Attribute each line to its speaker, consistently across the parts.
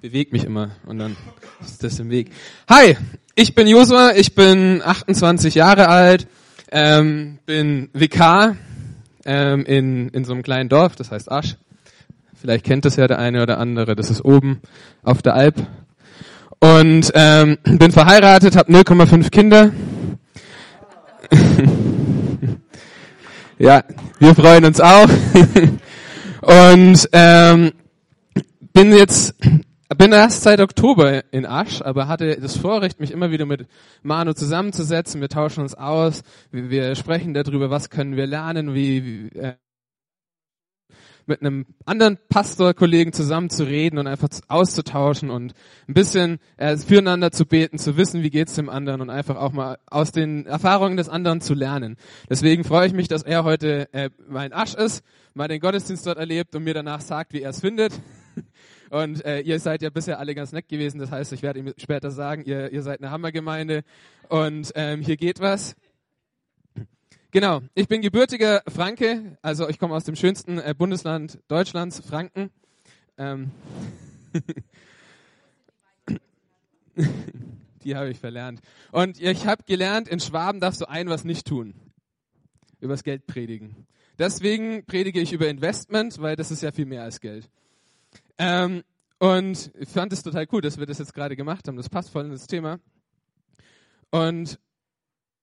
Speaker 1: bewege mich immer und dann ist das im Weg. Hi, ich bin Josua, ich bin 28 Jahre alt, ähm, bin Vikar ähm, in, in so einem kleinen Dorf, das heißt Asch. Vielleicht kennt das ja der eine oder andere, das ist oben auf der Alp. Und ähm, bin verheiratet, habe 0,5 Kinder. ja, wir freuen uns auch. Und ähm, bin jetzt bin erst seit Oktober in Asch, aber hatte das Vorrecht, mich immer wieder mit Manu zusammenzusetzen. Wir tauschen uns aus, wir, sprechen darüber, was können wir lernen, wie, wie äh, mit einem anderen Pastorkollegen zusammen zu reden und einfach auszutauschen und ein bisschen äh, füreinander zu beten, zu wissen, wie geht's dem anderen und einfach auch mal aus den Erfahrungen des anderen zu lernen. Deswegen freue ich mich, dass er heute äh, mein Asch ist, mal den Gottesdienst dort erlebt und mir danach sagt, wie er es findet. Und äh, ihr seid ja bisher alle ganz nett gewesen. Das heißt, ich werde ihm später sagen, ihr, ihr seid eine Hammergemeinde und ähm, hier geht was. Genau, ich bin gebürtiger Franke, also ich komme aus dem schönsten äh, Bundesland Deutschlands, Franken. Ähm Die habe ich verlernt. Und ich habe gelernt, in Schwaben darfst du ein was nicht tun. Übers Geld predigen. Deswegen predige ich über Investment, weil das ist ja viel mehr als Geld. Ähm, und ich fand es total cool, dass wir das jetzt gerade gemacht haben. Das passt voll in das Thema. Und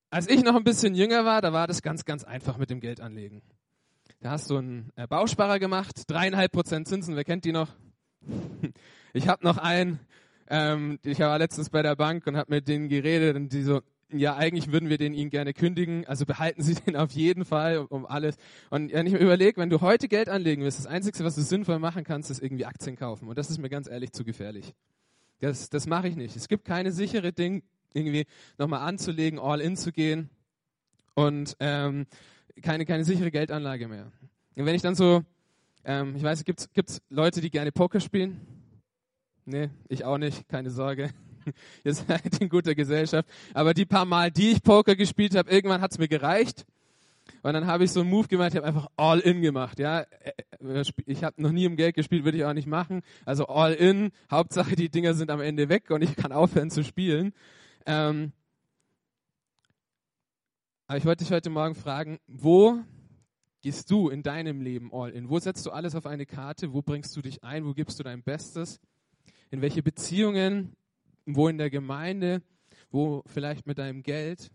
Speaker 1: als ich noch ein bisschen jünger war, da war das ganz, ganz einfach mit dem Geld anlegen. Da hast du einen äh, Bausparer gemacht, dreieinhalb Prozent Zinsen, wer kennt die noch? Ich habe noch einen, ähm, ich war letztens bei der Bank und habe mit denen geredet und die so, ja, eigentlich würden wir den Ihnen gerne kündigen, also behalten Sie den auf jeden Fall um alles. Und wenn ich mir überlege, wenn du heute Geld anlegen willst, das Einzige, was du sinnvoll machen kannst, ist irgendwie Aktien kaufen. Und das ist mir ganz ehrlich zu gefährlich. Das, das mache ich nicht. Es gibt keine sichere Ding, irgendwie nochmal anzulegen, all in zu gehen und ähm, keine, keine sichere Geldanlage mehr. Und wenn ich dann so, ähm, ich weiß, gibt es Leute, die gerne Poker spielen? Nee, ich auch nicht, keine Sorge. Ihr seid in guter Gesellschaft. Aber die paar Mal, die ich Poker gespielt habe, irgendwann hat es mir gereicht. Und dann habe ich so einen Move gemacht, ich habe einfach all in gemacht. Ja, äh, ich habe noch nie um Geld gespielt, würde ich auch nicht machen. Also all in. Hauptsache die Dinger sind am Ende weg und ich kann aufhören zu spielen. Ähm, aber ich wollte dich heute Morgen fragen, wo gehst du in deinem Leben all in? Wo setzt du alles auf eine Karte? Wo bringst du dich ein? Wo gibst du dein Bestes? In welche Beziehungen? Wo in der Gemeinde? Wo vielleicht mit deinem Geld?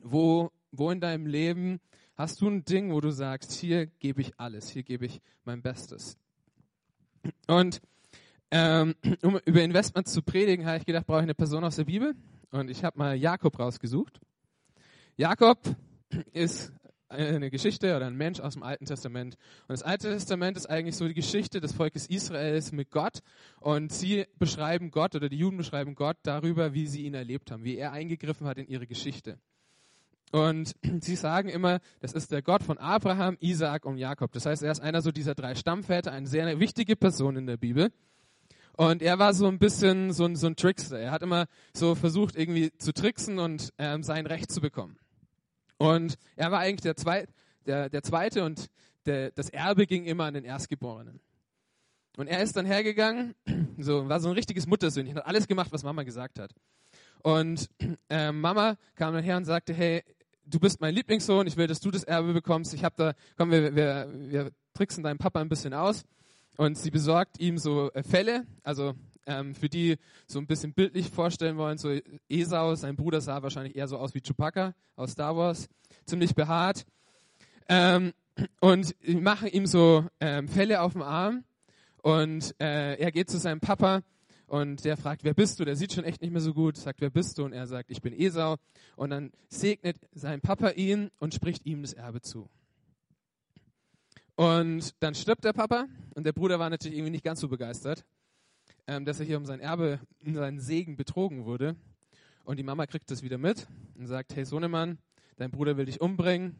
Speaker 1: Wo, wo in deinem Leben hast du ein Ding, wo du sagst, hier gebe ich alles, hier gebe ich mein Bestes? Und ähm, um über Investment zu predigen, habe ich gedacht, brauche ich eine Person aus der Bibel. Und ich habe mal Jakob rausgesucht. Jakob ist eine Geschichte oder ein Mensch aus dem Alten Testament. Und das Alte Testament ist eigentlich so die Geschichte des Volkes Israels mit Gott. Und sie beschreiben Gott oder die Juden beschreiben Gott darüber, wie sie ihn erlebt haben, wie er eingegriffen hat in ihre Geschichte. Und sie sagen immer, das ist der Gott von Abraham, Isaak und Jakob. Das heißt, er ist einer so dieser drei Stammväter, eine sehr wichtige Person in der Bibel. Und er war so ein bisschen so ein, so ein Trickster. Er hat immer so versucht, irgendwie zu tricksen und ähm, sein Recht zu bekommen. Und er war eigentlich der, Zweit, der, der Zweite und der, das Erbe ging immer an den Erstgeborenen. Und er ist dann hergegangen, so, war so ein richtiges Muttersöhnchen, hat alles gemacht, was Mama gesagt hat. Und äh, Mama kam dann her und sagte, hey, du bist mein Lieblingssohn, ich will, dass du das Erbe bekommst. Ich habe da, komm, wir, wir, wir tricksen deinen Papa ein bisschen aus und sie besorgt ihm so äh, Fälle, also ähm, für die so ein bisschen bildlich vorstellen wollen, so Esau, sein Bruder sah wahrscheinlich eher so aus wie Chewbacca aus Star Wars, ziemlich behaart. Ähm, und machen ihm so ähm, Fälle auf dem Arm und äh, er geht zu seinem Papa und der fragt, wer bist du? Der sieht schon echt nicht mehr so gut, sagt, wer bist du? Und er sagt, ich bin Esau. Und dann segnet sein Papa ihn und spricht ihm das Erbe zu. Und dann stirbt der Papa und der Bruder war natürlich irgendwie nicht ganz so begeistert, ähm, dass er hier um sein Erbe, um seinen Segen betrogen wurde. Und die Mama kriegt das wieder mit und sagt, hey Sohnemann, dein Bruder will dich umbringen.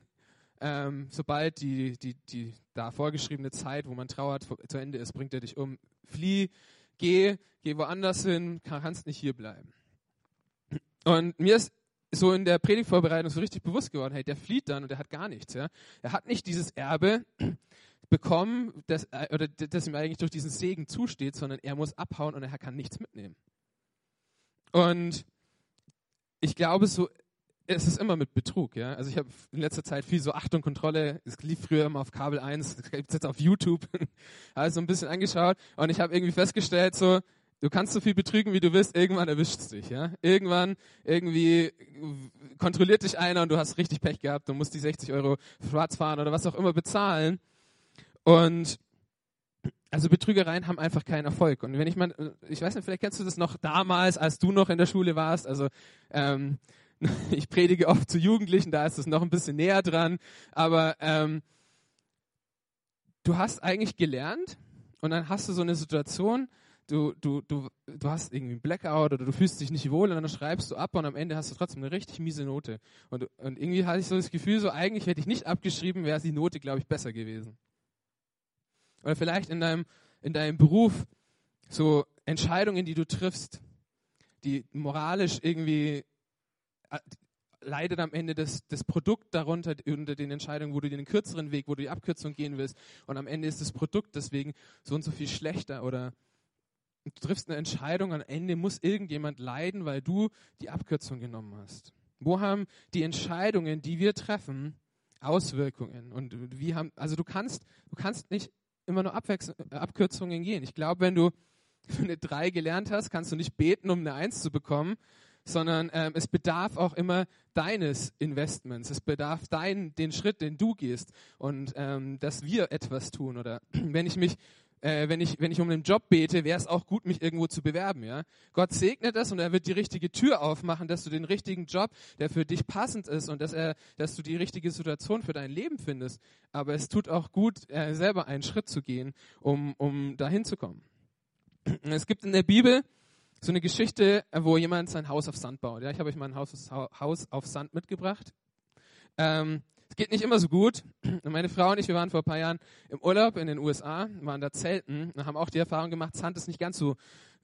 Speaker 1: Ähm, sobald die, die, die da vorgeschriebene Zeit, wo man trauert, zu Ende ist, bringt er dich um. Flieh, geh, geh woanders hin, kannst nicht hier bleiben. Und mir ist so in der Predigtvorbereitung so richtig bewusst geworden, hey, der flieht dann und er hat gar nichts. Ja? Er hat nicht dieses Erbe, bekommen, das, äh, oder das ihm eigentlich durch diesen Segen zusteht, sondern er muss abhauen und er kann nichts mitnehmen. Und ich glaube, so es ist immer mit Betrug, ja. Also ich habe in letzter Zeit viel so Achtung, Kontrolle, es lief früher immer auf Kabel 1, es gibt jetzt auf YouTube, habe so ein bisschen angeschaut und ich habe irgendwie festgestellt, so, du kannst so viel betrügen, wie du willst, irgendwann erwischt es dich, ja. Irgendwann, irgendwie kontrolliert dich einer und du hast richtig Pech gehabt, du musst die 60 Euro schwarz fahren oder was auch immer bezahlen und also Betrügereien haben einfach keinen Erfolg. Und wenn ich mal, ich weiß nicht, vielleicht kennst du das noch damals, als du noch in der Schule warst. Also ähm, ich predige oft zu Jugendlichen, da ist es noch ein bisschen näher dran. Aber ähm, du hast eigentlich gelernt und dann hast du so eine Situation, du, du, du, du hast irgendwie einen Blackout oder du fühlst dich nicht wohl und dann schreibst du ab und am Ende hast du trotzdem eine richtig miese Note. Und, und irgendwie hatte ich so das Gefühl, so eigentlich hätte ich nicht abgeschrieben, wäre die Note, glaube ich, besser gewesen. Oder vielleicht in deinem, in deinem Beruf so Entscheidungen, die du triffst, die moralisch irgendwie äh, leidet am Ende das, das Produkt darunter unter den Entscheidungen, wo du den kürzeren Weg, wo du die Abkürzung gehen willst. Und am Ende ist das Produkt deswegen so und so viel schlechter. Oder du triffst eine Entscheidung, am Ende muss irgendjemand leiden, weil du die Abkürzung genommen hast. Wo haben die Entscheidungen, die wir treffen, Auswirkungen? Und wie haben, also du kannst, du kannst nicht immer nur Abwechsl Abkürzungen gehen. Ich glaube, wenn du eine 3 gelernt hast, kannst du nicht beten, um eine 1 zu bekommen, sondern ähm, es bedarf auch immer deines Investments. Es bedarf dein, den Schritt, den du gehst und ähm, dass wir etwas tun. Oder wenn ich mich äh, wenn, ich, wenn ich um einen Job bete, wäre es auch gut, mich irgendwo zu bewerben. Ja? Gott segnet das und er wird die richtige Tür aufmachen, dass du den richtigen Job, der für dich passend ist und dass, er, dass du die richtige Situation für dein Leben findest. Aber es tut auch gut, äh, selber einen Schritt zu gehen, um, um dahin zu kommen. Es gibt in der Bibel so eine Geschichte, wo jemand sein Haus auf Sand baut. Ja, ich habe euch mal ein Haus, Haus auf Sand mitgebracht. Ähm, es geht nicht immer so gut. Meine Frau und ich, wir waren vor ein paar Jahren im Urlaub in den USA, waren da zelten und haben auch die Erfahrung gemacht, Sand ist nicht ganz so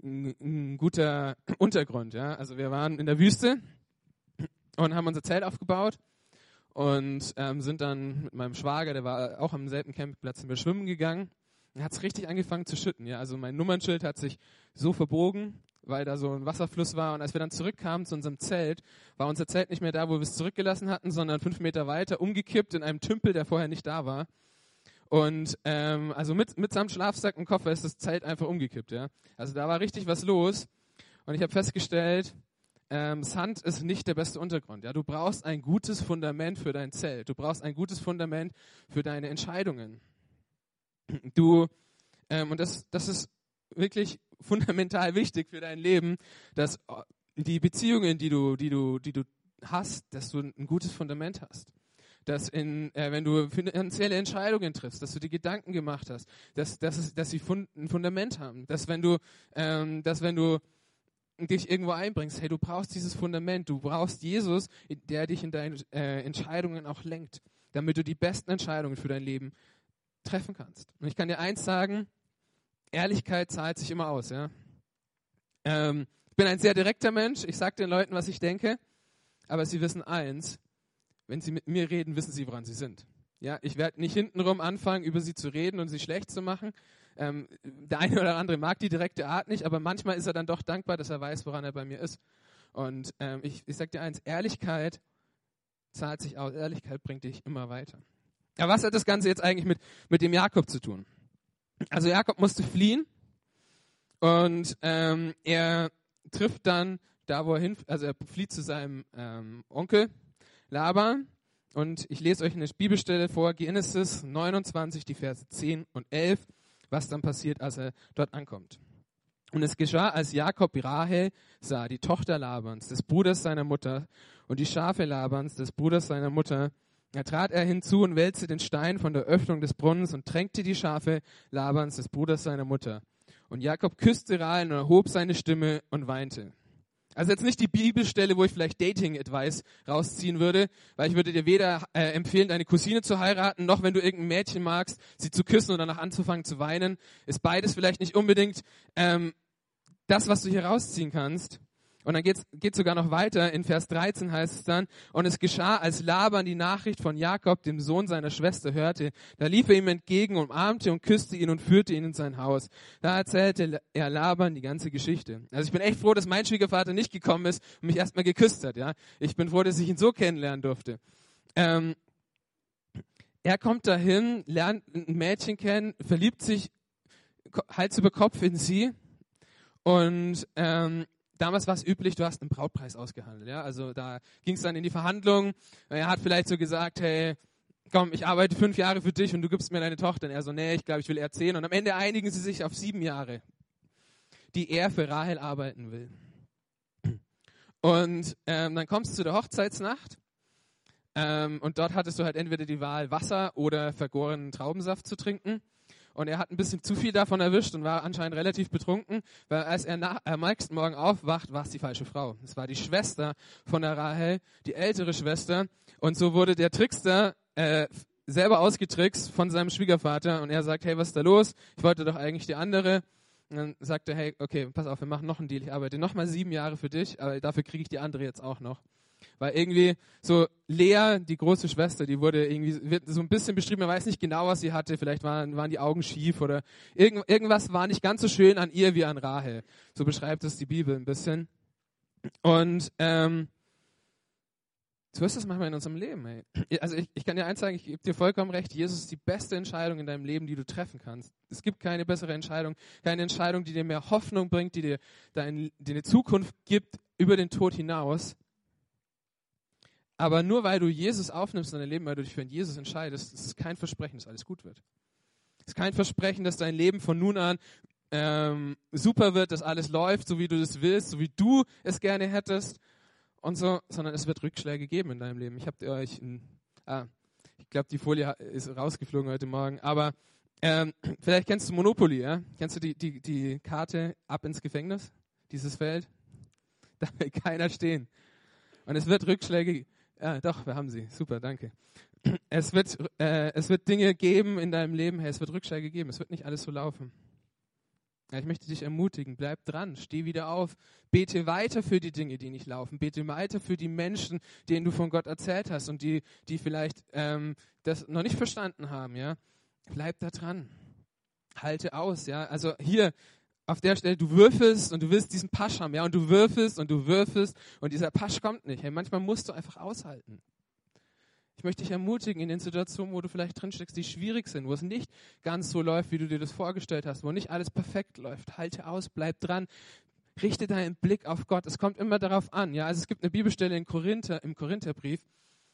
Speaker 1: ein, guter Untergrund. Ja? Also wir waren in der Wüste und haben unser Zelt aufgebaut und ähm, sind dann mit meinem Schwager, der war auch am selben Campingplatz, sind wir schwimmen gegangen. Hat es richtig angefangen zu schütten. Ja? Also mein Nummernschild hat sich so verbogen weil da so ein Wasserfluss war. Und als wir dann zurückkamen zu unserem Zelt, war unser Zelt nicht mehr da, wo wir es zurückgelassen hatten, sondern fünf Meter weiter, umgekippt in einem Tümpel, der vorher nicht da war. Und ähm, also mit, mitsamt Schlafsack und Koffer ist das Zelt einfach umgekippt. Ja? Also da war richtig was los. Und ich habe festgestellt, ähm, Sand ist nicht der beste Untergrund. Ja? Du brauchst ein gutes Fundament für dein Zelt. Du brauchst ein gutes Fundament für deine Entscheidungen. Du, ähm, und das, das ist wirklich fundamental wichtig für dein Leben, dass äh, die Beziehungen, die du, die du, die du hast, dass du ein gutes Fundament hast. Dass in, äh, wenn du finanzielle Entscheidungen triffst, dass du dir Gedanken gemacht hast, dass, dass, dass sie fund, ein Fundament haben. Dass wenn du, ähm, dass wenn du dich irgendwo einbringst, hey, du brauchst dieses Fundament, du brauchst Jesus, der dich in deinen äh, Entscheidungen auch lenkt, damit du die besten Entscheidungen für dein Leben treffen kannst. Und ich kann dir eins sagen, Ehrlichkeit zahlt sich immer aus. Ja? Ähm, ich bin ein sehr direkter Mensch. Ich sage den Leuten, was ich denke. Aber sie wissen eins: Wenn sie mit mir reden, wissen sie, woran sie sind. Ja, ich werde nicht hintenrum anfangen, über sie zu reden und sie schlecht zu machen. Ähm, der eine oder andere mag die direkte Art nicht, aber manchmal ist er dann doch dankbar, dass er weiß, woran er bei mir ist. Und ähm, ich, ich sage dir eins: Ehrlichkeit zahlt sich aus. Ehrlichkeit bringt dich immer weiter. Aber was hat das Ganze jetzt eigentlich mit, mit dem Jakob zu tun? Also Jakob musste fliehen und ähm, er trifft dann da, wo er hin, also er flieht zu seinem ähm, Onkel Laban und ich lese euch eine Bibelstelle vor, Genesis 29, die Verse 10 und 11, was dann passiert, als er dort ankommt. Und es geschah, als Jakob Rahel sah, die Tochter Labans, des Bruders seiner Mutter, und die Schafe Labans, des Bruders seiner Mutter, da trat er hinzu und wälzte den Stein von der Öffnung des Brunnens und tränkte die Schafe Labans, des Bruders seiner Mutter. Und Jakob küsste Rahel und erhob seine Stimme und weinte. Also jetzt nicht die Bibelstelle, wo ich vielleicht Dating-Advice rausziehen würde, weil ich würde dir weder äh, empfehlen, deine Cousine zu heiraten, noch wenn du irgendein Mädchen magst, sie zu küssen und danach anzufangen zu weinen. Ist beides vielleicht nicht unbedingt ähm, das, was du hier rausziehen kannst. Und dann geht es sogar noch weiter. In Vers 13 heißt es dann, und es geschah, als Laban die Nachricht von Jakob, dem Sohn seiner Schwester, hörte. Da lief er ihm entgegen, umarmte und küsste ihn und führte ihn in sein Haus. Da erzählte er Laban die ganze Geschichte. Also ich bin echt froh, dass mein Schwiegervater nicht gekommen ist und mich erstmal geküsst hat. Ja, Ich bin froh, dass ich ihn so kennenlernen durfte. Ähm, er kommt dahin, lernt ein Mädchen kennen, verliebt sich Hals über Kopf in sie und ähm, damals war es üblich, du hast einen Brautpreis ausgehandelt. Ja? Also da ging es dann in die Verhandlungen. Er hat vielleicht so gesagt, hey, komm, ich arbeite fünf Jahre für dich und du gibst mir deine Tochter. Und er so, nee, ich glaube, ich will eher zehn. Und am Ende einigen sie sich auf sieben Jahre, die er für Rahel arbeiten will. Und ähm, dann kommst du zu der Hochzeitsnacht ähm, und dort hattest du halt entweder die Wahl, Wasser oder vergorenen Traubensaft zu trinken. Und er hat ein bisschen zu viel davon erwischt und war anscheinend relativ betrunken, weil als er nach, am nächsten Morgen aufwacht, war es die falsche Frau. Es war die Schwester von der Rahel, die ältere Schwester. Und so wurde der Trickster äh, selber ausgetrickst von seinem Schwiegervater. Und er sagt, hey, was ist da los? Ich wollte doch eigentlich die andere. Und dann sagt er, hey, okay, pass auf, wir machen noch einen Deal. Ich arbeite nochmal sieben Jahre für dich, aber dafür kriege ich die andere jetzt auch noch. Weil irgendwie so Lea, die große Schwester, die wurde irgendwie, wird so ein bisschen beschrieben, man weiß nicht genau, was sie hatte. Vielleicht waren, waren die Augen schief oder irgend, irgendwas war nicht ganz so schön an ihr wie an Rahel. So beschreibt es die Bibel ein bisschen. Und ähm, so ist das manchmal in unserem Leben. Ey. Also ich, ich kann dir eins sagen, ich gebe dir vollkommen recht, Jesus ist die beste Entscheidung in deinem Leben, die du treffen kannst. Es gibt keine bessere Entscheidung, keine Entscheidung, die dir mehr Hoffnung bringt, die dir, dein, die eine Zukunft gibt über den Tod hinaus, aber nur weil du Jesus aufnimmst in dein Leben, weil du dich für Jesus entscheidest, ist es kein Versprechen, dass alles gut wird. Es ist kein Versprechen, dass dein Leben von nun an ähm, super wird, dass alles läuft, so wie du das willst, so wie du es gerne hättest und so, sondern es wird Rückschläge geben in deinem Leben. Ich habe euch, ah, ich glaube, die Folie ist rausgeflogen heute Morgen, aber ähm, vielleicht kennst du Monopoly, ja? Kennst du die, die, die Karte ab ins Gefängnis, dieses Feld? Da will keiner stehen. Und es wird Rückschläge geben. Ja, doch, wir haben sie. Super, danke. Es wird, äh, es wird Dinge geben in deinem Leben, hey, es wird Rückschläge geben, es wird nicht alles so laufen. Ja, ich möchte dich ermutigen, bleib dran, steh wieder auf, bete weiter für die Dinge, die nicht laufen, bete weiter für die Menschen, denen du von Gott erzählt hast und die, die vielleicht ähm, das noch nicht verstanden haben, ja. Bleib da dran. Halte aus, ja. Also hier, auf der Stelle, du würfelst und du willst diesen Pasch haben, ja, und du würfelst und du würfelst und dieser Pasch kommt nicht. Hey, manchmal musst du einfach aushalten. Ich möchte dich ermutigen in den Situationen, wo du vielleicht drinsteckst, die schwierig sind, wo es nicht ganz so läuft, wie du dir das vorgestellt hast, wo nicht alles perfekt läuft. Halte aus, bleib dran, richte deinen Blick auf Gott. Es kommt immer darauf an. Ja, also es gibt eine Bibelstelle in Korinther, im Korintherbrief,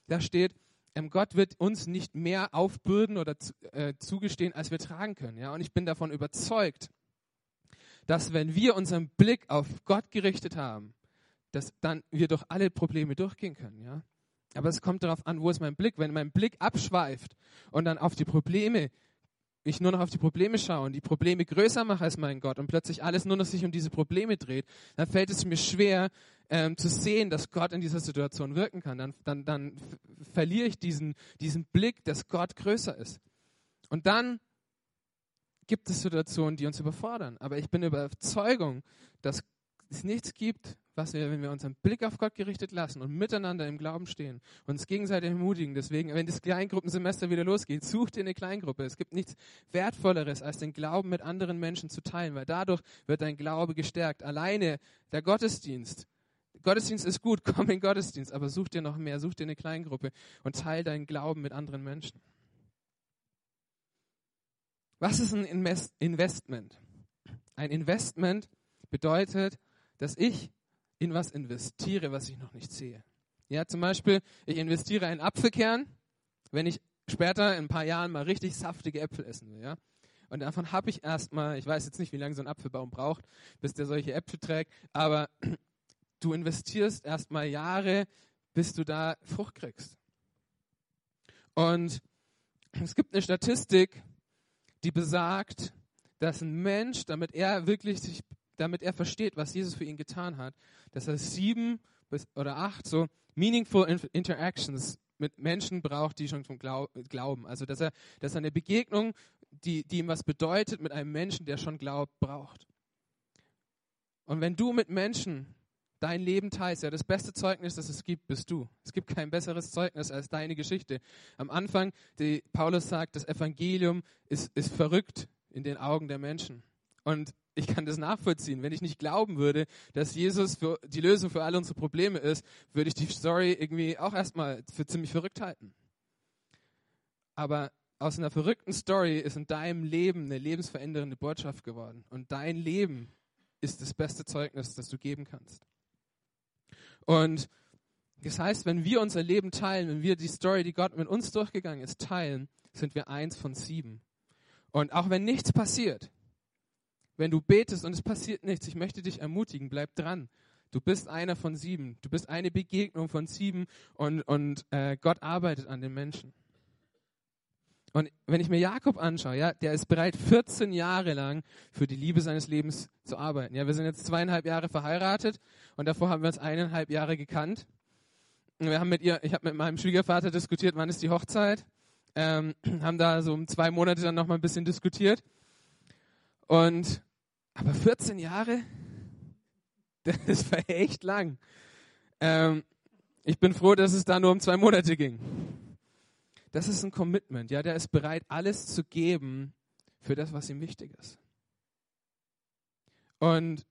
Speaker 1: da steht, ähm, Gott wird uns nicht mehr aufbürden oder äh, zugestehen, als wir tragen können. Ja, und ich bin davon überzeugt, dass wenn wir unseren Blick auf Gott gerichtet haben, dass dann wir durch alle Probleme durchgehen können, ja. Aber es kommt darauf an, wo ist mein Blick. Wenn mein Blick abschweift und dann auf die Probleme, ich nur noch auf die Probleme schaue und die Probleme größer mache als mein Gott und plötzlich alles nur noch sich um diese Probleme dreht, dann fällt es mir schwer ähm, zu sehen, dass Gott in dieser Situation wirken kann. Dann, dann, dann verliere ich diesen, diesen Blick, dass Gott größer ist. Und dann gibt es Situationen, die uns überfordern. Aber ich bin Überzeugung, dass es nichts gibt, was wir, wenn wir unseren Blick auf Gott gerichtet lassen und miteinander im Glauben stehen, uns gegenseitig ermutigen. Deswegen, wenn das Kleingruppensemester wieder losgeht, such dir eine Kleingruppe. Es gibt nichts Wertvolleres, als den Glauben mit anderen Menschen zu teilen, weil dadurch wird dein Glaube gestärkt. Alleine der Gottesdienst. Gottesdienst ist gut, komm in den Gottesdienst, aber such dir noch mehr, such dir eine Kleingruppe und teile deinen Glauben mit anderen Menschen. Was ist ein Investment? Ein Investment bedeutet, dass ich in was investiere, was ich noch nicht sehe. Ja, zum Beispiel, ich investiere einen Apfelkern, wenn ich später in ein paar Jahren mal richtig saftige Äpfel essen will. Ja? Und davon habe ich erstmal, ich weiß jetzt nicht, wie lange so ein Apfelbaum braucht, bis der solche Äpfel trägt, aber du investierst erstmal Jahre, bis du da Frucht kriegst. Und es gibt eine Statistik, die besagt, dass ein Mensch, damit er wirklich sich, damit er versteht, was Jesus für ihn getan hat, dass er sieben bis, oder acht so meaningful interactions mit Menschen braucht, die schon zum Glauben. Also dass er, dass er eine Begegnung, die, die ihm was bedeutet, mit einem Menschen, der schon glaubt, braucht. Und wenn du mit Menschen dein Leben teilst. Ja, das beste Zeugnis, das es gibt, bist du. Es gibt kein besseres Zeugnis als deine Geschichte. Am Anfang, die Paulus sagt, das Evangelium ist, ist verrückt in den Augen der Menschen. Und ich kann das nachvollziehen. Wenn ich nicht glauben würde, dass Jesus die Lösung für alle unsere Probleme ist, würde ich die Story irgendwie auch erstmal für ziemlich verrückt halten. Aber aus einer verrückten Story ist in deinem Leben eine lebensverändernde Botschaft geworden. Und dein Leben ist das beste Zeugnis, das du geben kannst. Und das heißt, wenn wir unser Leben teilen, wenn wir die Story, die Gott mit uns durchgegangen ist, teilen, sind wir eins von sieben. Und auch wenn nichts passiert, wenn du betest und es passiert nichts, ich möchte dich ermutigen, bleib dran. Du bist einer von sieben. Du bist eine Begegnung von sieben und, und äh, Gott arbeitet an den Menschen. Und wenn ich mir Jakob anschaue, ja, der ist bereit, 14 Jahre lang für die Liebe seines Lebens zu arbeiten. Ja, wir sind jetzt zweieinhalb Jahre verheiratet und davor haben wir uns eineinhalb Jahre gekannt. Wir haben mit ihr, ich habe mit meinem Schwiegervater diskutiert, wann ist die Hochzeit. Ähm, haben da so um zwei Monate dann nochmal ein bisschen diskutiert. Und, aber 14 Jahre, das war echt lang. Ähm, ich bin froh, dass es da nur um zwei Monate ging das ist ein Commitment. Ja, der ist bereit, alles zu geben für das, was ihm wichtig ist. Und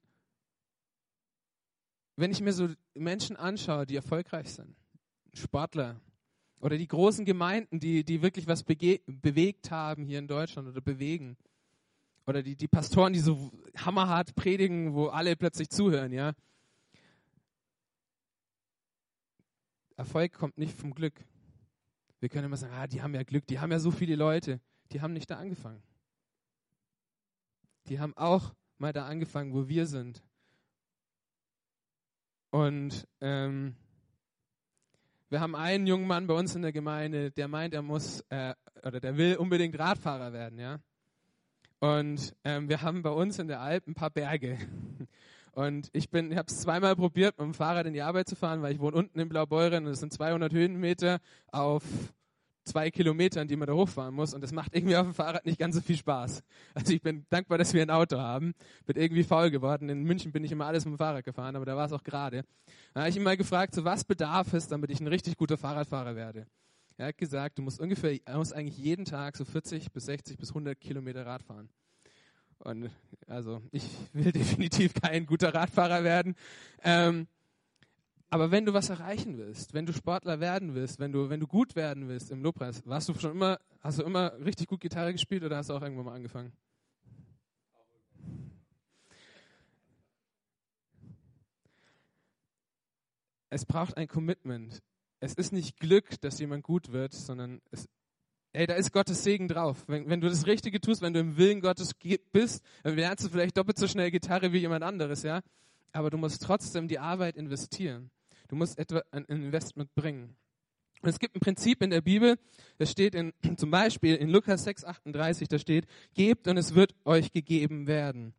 Speaker 1: wenn ich mir so Menschen anschaue, die erfolgreich sind, Sportler oder die großen Gemeinden, die, die wirklich was bewegt haben hier in Deutschland oder bewegen, oder die, die Pastoren, die so hammerhart predigen, wo alle plötzlich zuhören, ja. Erfolg kommt nicht vom Glück. Wir können immer sagen, ah, die haben ja Glück, die haben ja so viele Leute. Die haben nicht da angefangen. Die haben auch mal da angefangen, wo wir sind. Und ähm, wir haben einen jungen Mann bei uns in der Gemeinde, der meint, er muss äh, oder der will unbedingt Radfahrer werden, ja. Und ähm, wir haben bei uns in der Alp ein paar Berge. Und ich bin, habe es zweimal probiert, mit dem Fahrrad in die Arbeit zu fahren, weil ich wohne unten in Blaubeuren und es sind 200 Höhenmeter auf zwei Kilometern, die man da hochfahren muss. Und das macht irgendwie auf dem Fahrrad nicht ganz so viel Spaß. Also ich bin dankbar, dass wir ein Auto haben. Bin irgendwie faul geworden. In München bin ich immer alles mit dem Fahrrad gefahren, aber da war es auch gerade. Da habe ich ihn mal gefragt, so was bedarf es, damit ich ein richtig guter Fahrradfahrer werde. Er hat gesagt, du musst ungefähr, er muss eigentlich jeden Tag so 40 bis 60 bis 100 Kilometer Rad fahren. Und also ich will definitiv kein guter Radfahrer werden. Ähm, aber wenn du was erreichen willst, wenn du Sportler werden willst, wenn du, wenn du gut werden willst im Lobpreis, warst du schon immer, hast du immer richtig gut Gitarre gespielt oder hast du auch irgendwann mal angefangen? Es braucht ein Commitment. Es ist nicht Glück, dass jemand gut wird, sondern es, ey, da ist Gottes Segen drauf. Wenn, wenn du das Richtige tust, wenn du im Willen Gottes bist, dann lernst du vielleicht doppelt so schnell Gitarre wie jemand anderes, ja. Aber du musst trotzdem die Arbeit investieren. Du musst etwa ein Investment bringen. Und es gibt ein Prinzip in der Bibel, das steht in, zum Beispiel in Lukas 6, 38, da steht, gebt und es wird euch gegeben werden.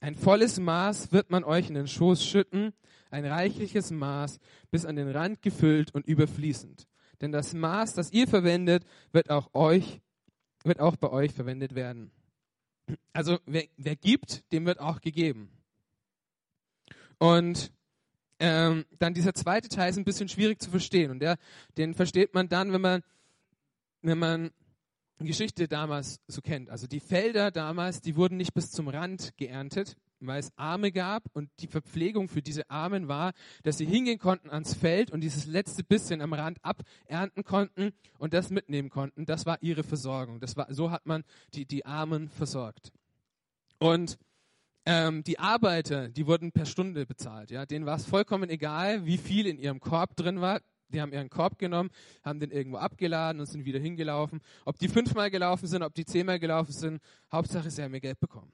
Speaker 1: Ein volles Maß wird man euch in den Schoß schütten, ein reichliches Maß, bis an den Rand gefüllt und überfließend. Denn das Maß, das ihr verwendet, wird auch euch, wird auch bei euch verwendet werden. Also wer, wer gibt, dem wird auch gegeben. Und ähm, dann dieser zweite Teil ist ein bisschen schwierig zu verstehen. Und der, den versteht man dann, wenn man, wenn man Geschichte damals so kennt. Also die Felder damals, die wurden nicht bis zum Rand geerntet, weil es Arme gab und die Verpflegung für diese Armen war, dass sie hingehen konnten ans Feld und dieses letzte bisschen am Rand abernten konnten und das mitnehmen konnten. Das war ihre Versorgung. Das war, so hat man die, die Armen versorgt. Und ähm, die Arbeiter, die wurden per Stunde bezahlt. Ja? Denen war es vollkommen egal, wie viel in ihrem Korb drin war. Die haben ihren Korb genommen, haben den irgendwo abgeladen und sind wieder hingelaufen. Ob die fünfmal gelaufen sind, ob die zehnmal gelaufen sind, Hauptsache, sie haben ihr Geld bekommen.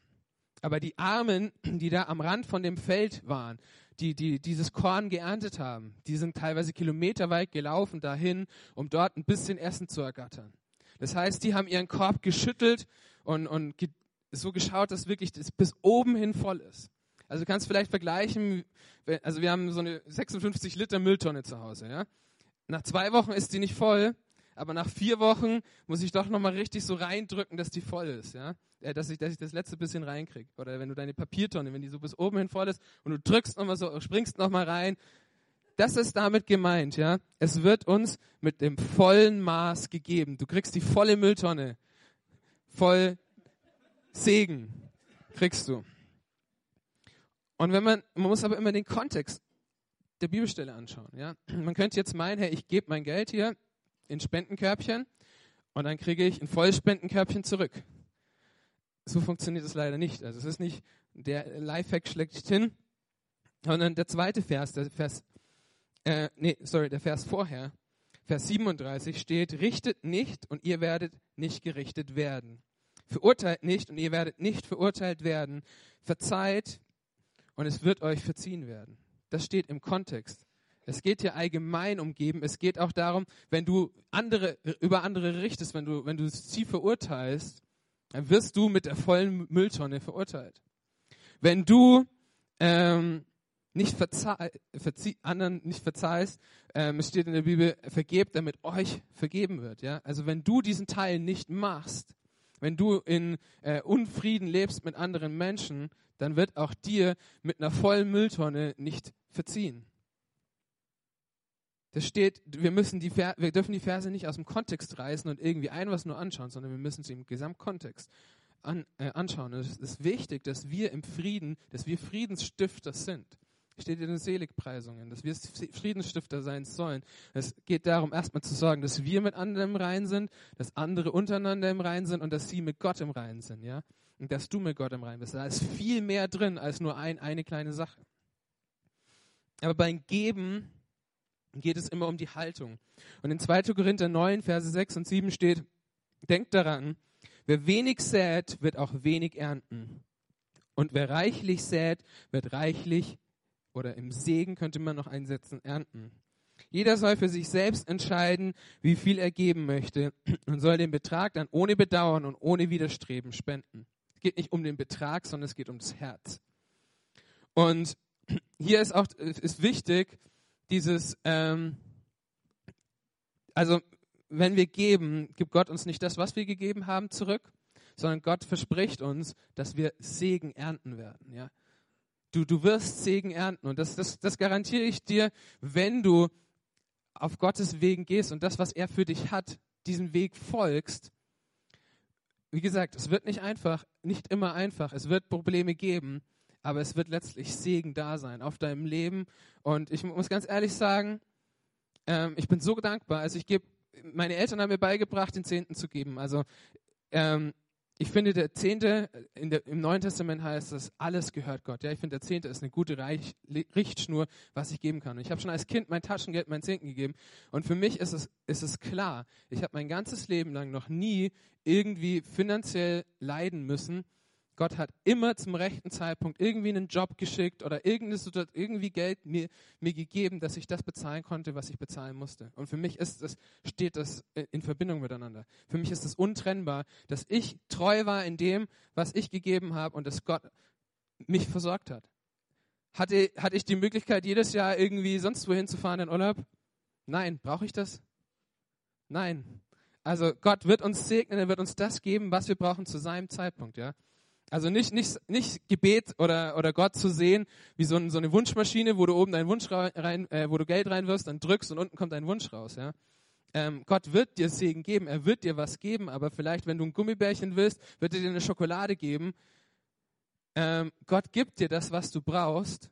Speaker 1: Aber die Armen, die da am Rand von dem Feld waren, die, die dieses Korn geerntet haben, die sind teilweise kilometerweit gelaufen dahin, um dort ein bisschen Essen zu ergattern. Das heißt, die haben ihren Korb geschüttelt und, und so geschaut, dass wirklich das bis oben hin voll ist. Also du kannst vielleicht vergleichen, also wir haben so eine 56 Liter Mülltonne zu Hause, ja. Nach zwei Wochen ist die nicht voll, aber nach vier Wochen muss ich doch nochmal richtig so reindrücken, dass die voll ist, ja. Äh, dass ich, dass ich das letzte bisschen reinkriege. Oder wenn du deine Papiertonne, wenn die so bis oben hin voll ist und du drückst nochmal so, springst nochmal rein. Das ist damit gemeint, ja. Es wird uns mit dem vollen Maß gegeben. Du kriegst die volle Mülltonne. Voll Segen kriegst du. Und wenn man, man muss aber immer den Kontext der Bibelstelle anschauen. Ja? Man könnte jetzt meinen, hey, ich gebe mein Geld hier in Spendenkörbchen und dann kriege ich ein volles Spendenkörbchen zurück. So funktioniert es leider nicht. Also es ist nicht der Lifehack schlechthin, sondern der zweite Vers, der Vers, äh, nee, sorry, der Vers vorher, Vers 37 steht, richtet nicht und ihr werdet nicht gerichtet werden. Verurteilt nicht und ihr werdet nicht verurteilt werden. Verzeiht und es wird euch verziehen werden. Das steht im Kontext. Es geht hier allgemein um Geben. Es geht auch darum, wenn du andere, über andere richtest, wenn du, wenn du sie verurteilst, dann wirst du mit der vollen Mülltonne verurteilt. Wenn du ähm, nicht anderen nicht verzeihst, ähm, es steht in der Bibel, vergebt, damit euch vergeben wird. Ja? Also wenn du diesen Teil nicht machst, wenn du in äh, Unfrieden lebst mit anderen Menschen, dann wird auch dir mit einer vollen Mülltonne nicht verziehen. Das steht, wir, müssen die, wir dürfen die Verse nicht aus dem Kontext reißen und irgendwie ein was nur anschauen, sondern wir müssen sie im Gesamtkontext an, äh, anschauen. Und es ist wichtig, dass wir im Frieden, dass wir Friedensstifter sind. Steht in den Seligpreisungen, dass wir Friedensstifter sein sollen. Es geht darum, erstmal zu sorgen, dass wir mit anderen im Reinen sind, dass andere untereinander im Reinen sind und dass sie mit Gott im Reinen sind. Ja? und dass du mit Gott im Reinen bist. Da ist viel mehr drin als nur ein, eine kleine Sache. Aber beim Geben geht es immer um die Haltung. Und in 2. Korinther 9, Verse 6 und 7 steht, denkt daran, wer wenig sät, wird auch wenig ernten. Und wer reichlich sät, wird reichlich oder im Segen könnte man noch einsetzen, ernten. Jeder soll für sich selbst entscheiden, wie viel er geben möchte und soll den Betrag dann ohne Bedauern und ohne Widerstreben spenden. Es geht nicht um den Betrag, sondern es geht ums Herz. Und hier ist auch ist wichtig, dieses, ähm, also wenn wir geben, gibt Gott uns nicht das, was wir gegeben haben, zurück, sondern Gott verspricht uns, dass wir Segen ernten werden. Ja? Du, du wirst Segen ernten und das, das, das garantiere ich dir, wenn du auf Gottes Wegen gehst und das, was er für dich hat, diesen Weg folgst, wie gesagt, es wird nicht einfach, nicht immer einfach. Es wird Probleme geben, aber es wird letztlich Segen da sein auf deinem Leben. Und ich muss ganz ehrlich sagen, ähm, ich bin so dankbar. Also ich gebe, meine Eltern haben mir beigebracht, den Zehnten zu geben. Also ähm, ich finde, der Zehnte, der, im Neuen Testament heißt es, alles gehört Gott. Ja, ich finde, der Zehnte ist eine gute Reich, Richtschnur, was ich geben kann. Und ich habe schon als Kind mein Taschengeld, mein Zehnten gegeben. Und für mich ist es, ist es klar, ich habe mein ganzes Leben lang noch nie irgendwie finanziell leiden müssen, Gott hat immer zum rechten Zeitpunkt irgendwie einen Job geschickt oder irgendwie Geld mir, mir gegeben, dass ich das bezahlen konnte, was ich bezahlen musste. Und für mich ist das, steht das in Verbindung miteinander. Für mich ist es untrennbar, dass ich treu war in dem, was ich gegeben habe und dass Gott mich versorgt hat. Hatte, hatte ich die Möglichkeit, jedes Jahr irgendwie sonst wohin zu fahren in Urlaub? Nein. Brauche ich das? Nein. Also Gott wird uns segnen, er wird uns das geben, was wir brauchen zu seinem Zeitpunkt, ja. Also nicht, nicht, nicht Gebet oder, oder Gott zu sehen, wie so, ein, so eine Wunschmaschine, wo du oben deinen Wunsch rein, äh, wo du Geld reinwirfst, dann drückst und unten kommt dein Wunsch raus. Ja? Ähm, Gott wird dir Segen geben, er wird dir was geben, aber vielleicht, wenn du ein Gummibärchen willst, wird er dir eine Schokolade geben. Ähm, Gott gibt dir das, was du brauchst,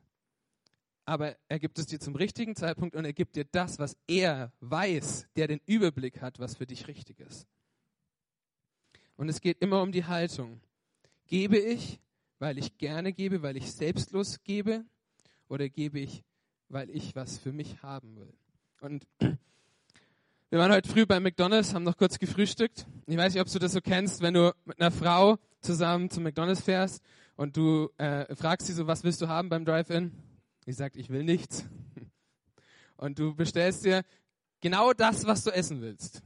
Speaker 1: aber er gibt es dir zum richtigen Zeitpunkt und er gibt dir das, was er weiß, der den Überblick hat, was für dich richtig ist. Und es geht immer um die Haltung. Gebe ich, weil ich gerne gebe, weil ich selbstlos gebe? Oder gebe ich, weil ich was für mich haben will? Und wir waren heute früh bei McDonalds, haben noch kurz gefrühstückt. Ich weiß nicht, ob du das so kennst, wenn du mit einer Frau zusammen zu McDonalds fährst und du äh, fragst sie so, was willst du haben beim Drive-In? Sie sagt, ich will nichts. Und du bestellst dir genau das, was du essen willst.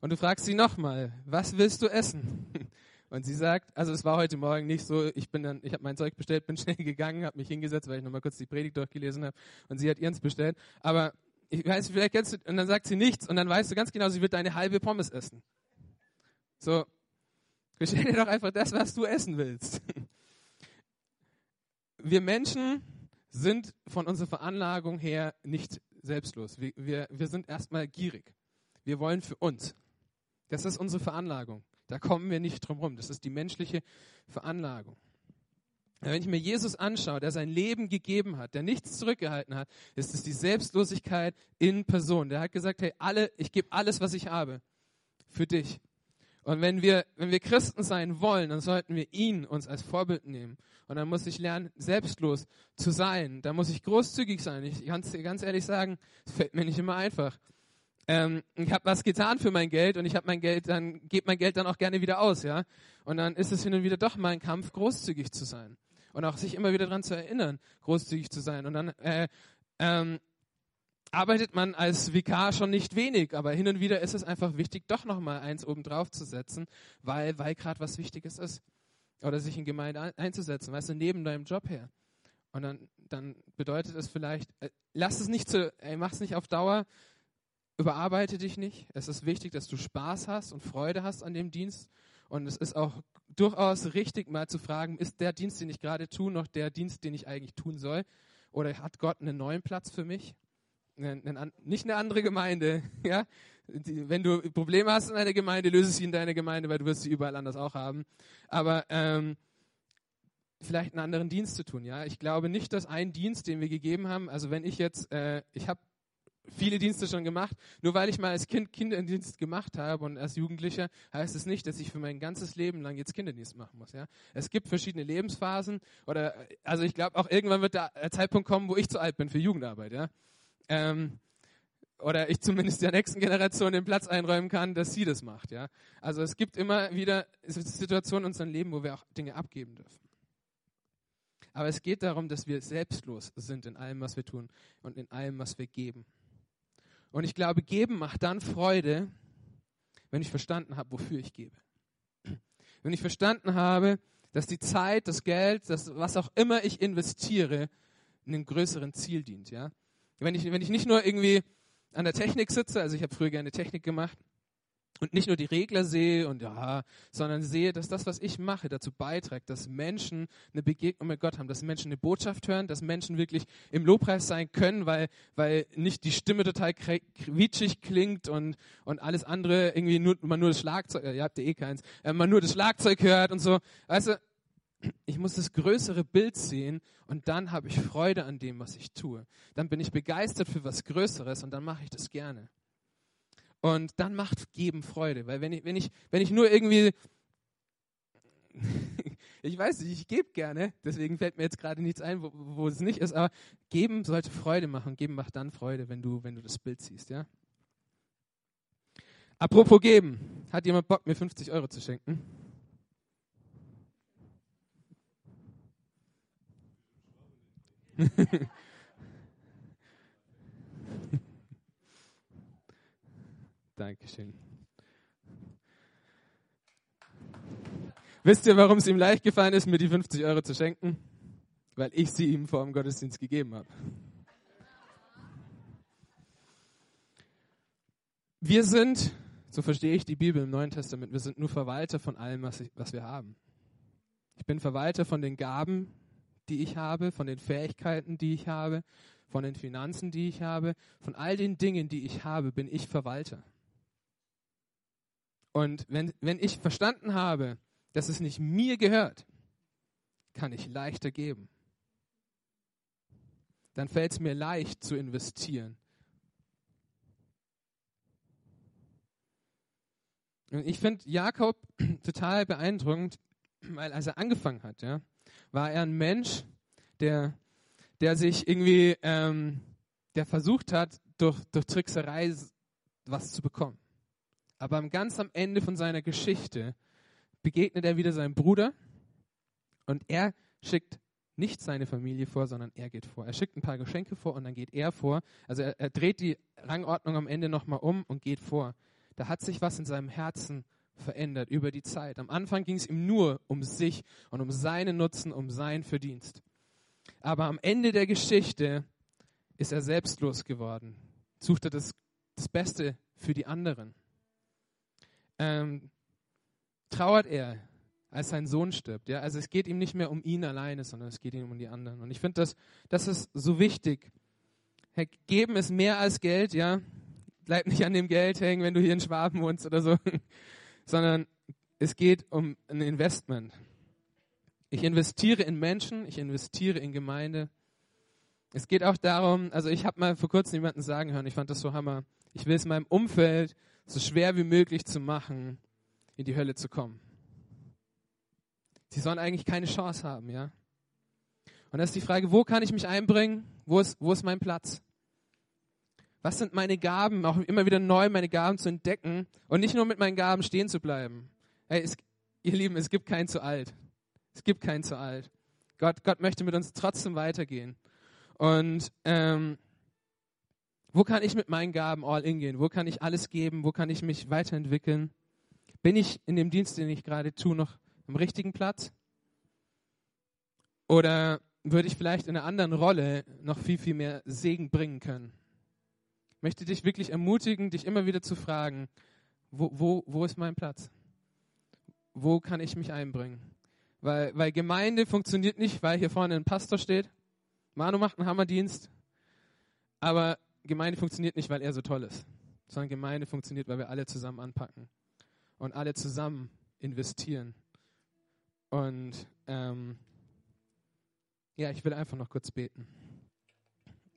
Speaker 1: Und du fragst sie nochmal, was willst du essen? Und sie sagt, also es war heute Morgen nicht so, ich bin dann, ich habe mein Zeug bestellt, bin schnell gegangen, habe mich hingesetzt, weil ich nochmal kurz die Predigt durchgelesen habe und sie hat ihrens bestellt. Aber ich weiß, vielleicht kennst du, und dann sagt sie nichts und dann weißt du ganz genau, sie wird deine halbe Pommes essen. So, bestell dir doch einfach das, was du essen willst. Wir Menschen sind von unserer Veranlagung her nicht selbstlos. Wir, wir, wir sind erstmal gierig. Wir wollen für uns. Das ist unsere Veranlagung. Da kommen wir nicht drum rum. Das ist die menschliche Veranlagung. Wenn ich mir Jesus anschaue, der sein Leben gegeben hat, der nichts zurückgehalten hat, ist es die Selbstlosigkeit in Person. Der hat gesagt, hey, alle, ich gebe alles, was ich habe, für dich. Und wenn wir, wenn wir Christen sein wollen, dann sollten wir ihn uns als Vorbild nehmen. Und dann muss ich lernen, selbstlos zu sein. Da muss ich großzügig sein. Ich kann es dir ganz ehrlich sagen, es fällt mir nicht immer einfach. Ähm, ich habe was getan für mein Geld und ich habe mein Geld, dann gebe mein Geld dann auch gerne wieder aus, ja. Und dann ist es hin und wieder doch mal ein Kampf, großzügig zu sein und auch sich immer wieder daran zu erinnern, großzügig zu sein. Und dann äh, ähm, arbeitet man als Vikar schon nicht wenig, aber hin und wieder ist es einfach wichtig, doch nochmal eins oben drauf zu setzen, weil, weil gerade was Wichtiges ist. Oder sich in Gemeinde einzusetzen, weißt du, neben deinem Job her. Und dann, dann bedeutet es vielleicht, äh, lass es nicht zu, ey, mach es nicht auf Dauer, überarbeite dich nicht. Es ist wichtig, dass du Spaß hast und Freude hast an dem Dienst. Und es ist auch durchaus richtig, mal zu fragen, ist der Dienst, den ich gerade tue, noch der Dienst, den ich eigentlich tun soll? Oder hat Gott einen neuen Platz für mich? nicht eine andere Gemeinde. Ja? wenn du Probleme hast in einer Gemeinde, löse sie in deiner Gemeinde, weil du wirst sie überall anders auch haben. Aber ähm, vielleicht einen anderen Dienst zu tun. Ja, ich glaube nicht, dass ein Dienst, den wir gegeben haben, also wenn ich jetzt, äh, ich habe viele Dienste schon gemacht. Nur weil ich mal als Kind Kinderdienst gemacht habe und als Jugendlicher, heißt es nicht, dass ich für mein ganzes Leben lang jetzt Kinderdienst machen muss. Ja? Es gibt verschiedene Lebensphasen oder also ich glaube auch irgendwann wird der Zeitpunkt kommen, wo ich zu alt bin für Jugendarbeit. Ja? Ähm, oder ich zumindest der nächsten Generation den Platz einräumen kann, dass sie das macht. Ja? Also es gibt immer wieder Situationen in unserem Leben, wo wir auch Dinge abgeben dürfen. Aber es geht darum, dass wir selbstlos sind in allem, was wir tun und in allem, was wir geben. Und ich glaube, geben macht dann Freude, wenn ich verstanden habe, wofür ich gebe. Wenn ich verstanden habe, dass die Zeit, das Geld, das, was auch immer ich investiere, einem größeren Ziel dient. Ja? Wenn, ich, wenn ich nicht nur irgendwie an der Technik sitze, also ich habe früher gerne Technik gemacht, und nicht nur die Regler sehe und ja, sondern sehe, dass das, was ich mache, dazu beiträgt, dass Menschen eine Begegnung mit Gott haben, dass Menschen eine Botschaft hören, dass Menschen wirklich im Lobpreis sein können, weil, weil nicht die Stimme total quietschig klingt und, und alles andere irgendwie nur, man nur das Schlagzeug, äh, ihr habt ja eh keins, äh, man nur das Schlagzeug hört und so. Du, ich muss das größere Bild sehen und dann habe ich Freude an dem, was ich tue. Dann bin ich begeistert für was Größeres und dann mache ich das gerne. Und dann macht Geben Freude. Weil wenn ich, wenn ich, wenn ich nur irgendwie, ich weiß nicht, ich gebe gerne, deswegen fällt mir jetzt gerade nichts ein, wo, wo es nicht ist, aber Geben sollte Freude machen. Geben macht dann Freude, wenn du, wenn du das Bild siehst, ja. Apropos geben, hat jemand Bock, mir 50 Euro zu schenken? Dankeschön. Wisst ihr, warum es ihm leicht gefallen ist, mir die 50 Euro zu schenken? Weil ich sie ihm vor dem Gottesdienst gegeben habe. Wir sind, so verstehe ich die Bibel im Neuen Testament, wir sind nur Verwalter von allem, was, ich, was wir haben. Ich bin Verwalter von den Gaben, die ich habe, von den Fähigkeiten, die ich habe, von den Finanzen, die ich habe, von all den Dingen, die ich habe, bin ich Verwalter. Und wenn, wenn ich verstanden habe, dass es nicht mir gehört, kann ich leichter geben. Dann fällt es mir leicht zu investieren. Und ich finde Jakob total beeindruckend, weil als er angefangen hat, ja, war er ein Mensch, der, der sich irgendwie, ähm, der versucht hat, durch, durch Trickserei was zu bekommen. Aber ganz am Ende von seiner Geschichte begegnet er wieder seinem Bruder und er schickt nicht seine Familie vor, sondern er geht vor. Er schickt ein paar Geschenke vor und dann geht er vor. Also er, er dreht die Rangordnung am Ende nochmal um und geht vor. Da hat sich was in seinem Herzen verändert über die Zeit. Am Anfang ging es ihm nur um sich und um seinen Nutzen, um sein Verdienst. Aber am Ende der Geschichte ist er selbstlos geworden sucht er das, das Beste für die anderen? Ähm, trauert er, als sein Sohn stirbt? Ja, also es geht ihm nicht mehr um ihn alleine, sondern es geht ihm um die anderen. Und ich finde, das, das ist so wichtig. Herr, geben ist mehr als Geld, ja. Bleib nicht an dem Geld hängen, wenn du hier in Schwaben wohnst oder so, sondern es geht um ein Investment. Ich investiere in Menschen, ich investiere in Gemeinde. Es geht auch darum, also ich habe mal vor kurzem jemanden sagen hören, ich fand das so hammer, ich will es meinem Umfeld so schwer wie möglich zu machen, in die Hölle zu kommen. Sie sollen eigentlich keine Chance haben, ja. Und das ist die Frage, wo kann ich mich einbringen? Wo ist, wo ist mein Platz? Was sind meine Gaben? Auch immer wieder neu meine Gaben zu entdecken und nicht nur mit meinen Gaben stehen zu bleiben. Hey, es, ihr Lieben, es gibt keinen zu alt. Es gibt keinen zu alt. Gott, Gott möchte mit uns trotzdem weitergehen. Und ähm, wo kann ich mit meinen Gaben all in gehen? Wo kann ich alles geben? Wo kann ich mich weiterentwickeln? Bin ich in dem Dienst, den ich gerade tue, noch am richtigen Platz? Oder würde ich vielleicht in einer anderen Rolle noch viel, viel mehr Segen bringen können? Ich möchte dich wirklich ermutigen, dich immer wieder zu fragen, wo, wo, wo ist mein Platz? Wo kann ich mich einbringen? Weil, weil Gemeinde funktioniert nicht, weil hier vorne ein Pastor steht. Manu macht einen Hammerdienst. Aber Gemeinde funktioniert nicht, weil er so toll ist, sondern Gemeinde funktioniert, weil wir alle zusammen anpacken und alle zusammen investieren. Und ähm, ja, ich will einfach noch kurz beten.